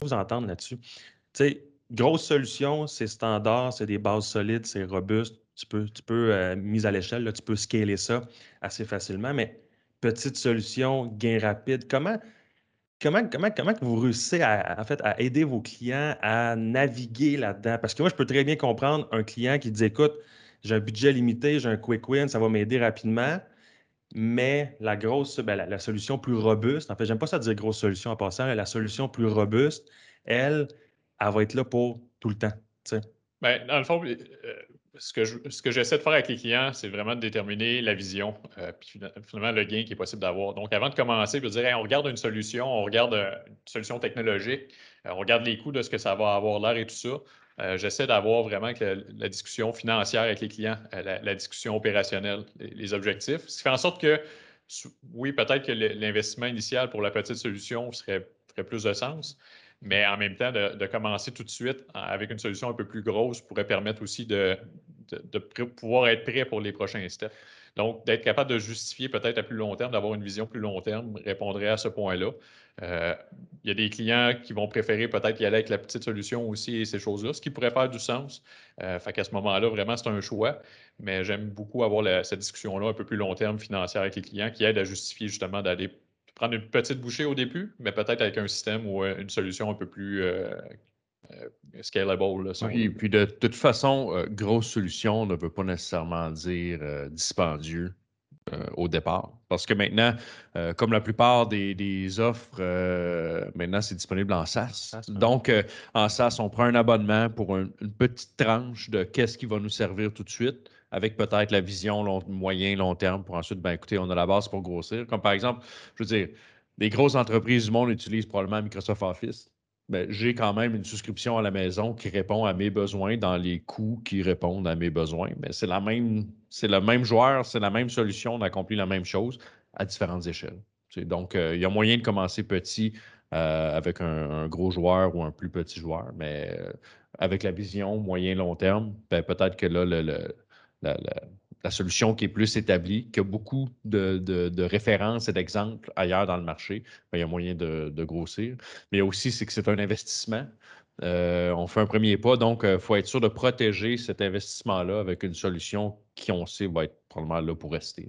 vous entendre là-dessus. Grosse solution, c'est standard, c'est des bases solides, c'est robuste. Tu peux, tu peux euh, mise à l'échelle, tu peux scaler ça assez facilement, mais petite solution, gain rapide. Comment, comment, comment, comment vous réussissez à, en fait, à aider vos clients à naviguer là-dedans? Parce que moi, je peux très bien comprendre un client qui dit écoute, j'ai un budget limité, j'ai un quick win, ça va m'aider rapidement. Mais la grosse, ben, la, solution plus robuste, en fait, j'aime pas ça dire grosse solution en passant, la solution plus robuste, elle, elle va être là pour tout le temps. Ben, dans le fond, euh, ce que, que j'essaie de faire avec les clients, c'est vraiment de déterminer la vision, euh, puis finalement le gain qui est possible d'avoir. Donc, avant de commencer, je dire, on regarde une solution, on regarde euh, une solution technologique, on regarde les coûts de ce que ça va avoir l'air et tout ça. J'essaie d'avoir vraiment la, discussion financière avec les clients, la, discussion opérationnelle, les, objectifs, ce qui fait en sorte que, oui, peut-être que l'investissement initial pour la petite solution ferait plus de sens, mais en même temps, de, commencer tout de suite avec une solution un peu plus grosse pourrait permettre aussi de, pouvoir être prêt pour les prochains steps. Donc, d'être capable de justifier peut-être à plus long terme, d'avoir une vision plus long terme, répondrait à ce point-là. Euh, il y a des clients qui vont préférer peut-être y aller avec la petite solution aussi et ces choses-là, ce qui pourrait faire du sens. Euh, fait qu'à ce moment-là, vraiment, c'est un choix. Mais j'aime beaucoup avoir cette discussion-là un peu plus long terme financière avec les clients qui aide à justifier justement d'aller prendre une petite bouchée au début, mais peut-être avec un système ou euh, une solution un peu plus euh, euh, scalable. oui, puis de, toute façon, grosse solution ne veut pas nécessairement dire dispendieux. au départ. Parce que maintenant, comme la plupart des, offres, maintenant, c'est disponible en SaaS. Donc, en SaaS, on prend un abonnement pour une petite tranche de qu'est-ce qui va nous servir tout de suite avec peut-être la vision moyen, long terme pour ensuite, ben écoutez, on a la base pour grossir. Comme par exemple, je veux dire, les grosses entreprises du monde utilisent probablement Microsoft Office. Ben, j'ai quand même une souscription à la maison qui répond à mes besoins dans les coûts qui répondent à mes besoins. Mais c'est la même, c'est le même joueur, c'est la même solution, on accomplit la même chose à différentes échelles. Donc, euh, il y a moyen de commencer petit euh, avec un, gros joueur ou un plus petit joueur, mais euh, avec la vision moyen-long terme, ben, peut-être que là, le la, solution qui est plus établie, qui a beaucoup de, références et d'exemples ailleurs dans le marché, ben, il y a moyen de, grossir. Mais aussi, c'est que c'est un investissement. Euh, on fait un premier pas, donc il euh, faut être sûr de protéger cet investissement-là avec une solution qui, on sait, va être probablement là pour rester.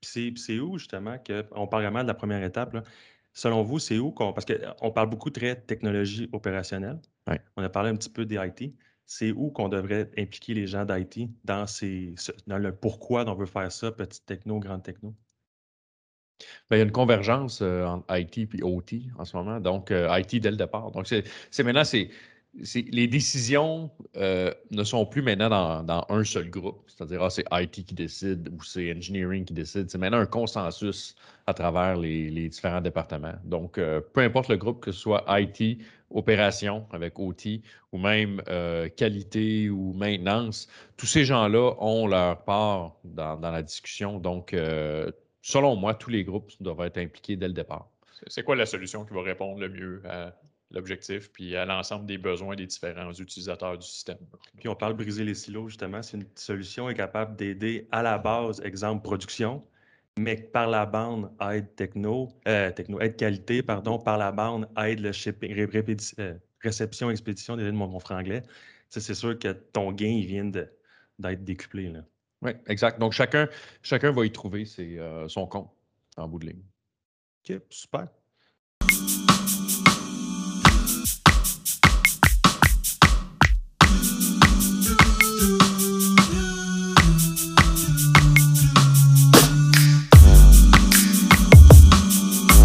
C'est où justement que, on parle vraiment de la première étape, Selon vous, c'est où qu'on. Parce qu'on parle beaucoup de technologie opérationnelle. On a parlé un petit peu des IT c'est où qu'on devrait impliquer les gens d'IT dans, dans le pourquoi on veut faire ça, petite techno, grande techno? Ben, il y a une convergence euh, entre IT et OT en ce moment, donc euh, IT dès le départ. Donc, c'est maintenant, c'est les décisions euh, ne sont plus maintenant dans, un seul groupe, c'est-à-dire ah, c'est IT qui décide ou c'est engineering qui décide. C'est maintenant un consensus à travers les, différents départements. Donc, euh, peu importe le groupe, que ce soit IT, opération avec OT ou même euh, qualité ou maintenance, tous ces gens-là ont leur part dans, la discussion. Donc, selon moi, tous les groupes doivent être impliqués dès le départ. C'est quoi la solution qui va répondre le mieux à l'objectif, puis à l'ensemble des besoins des différents utilisateurs du système. Puis on parle de briser les silos, justement. C'est une solution qui est capable d'aider à la base, exemple, production, mais par la bande, aide techno, euh, techno aide qualité, pardon, par la bande, aide le shipping, euh, réception, expédition, désolé de mon, mon franglais. C'est sûr que ton gain, il vient d'être décuplé. Là. Oui, exact. Donc, chacun, chacun va y trouver ses, euh, son compte en bout de ligne. OK, super.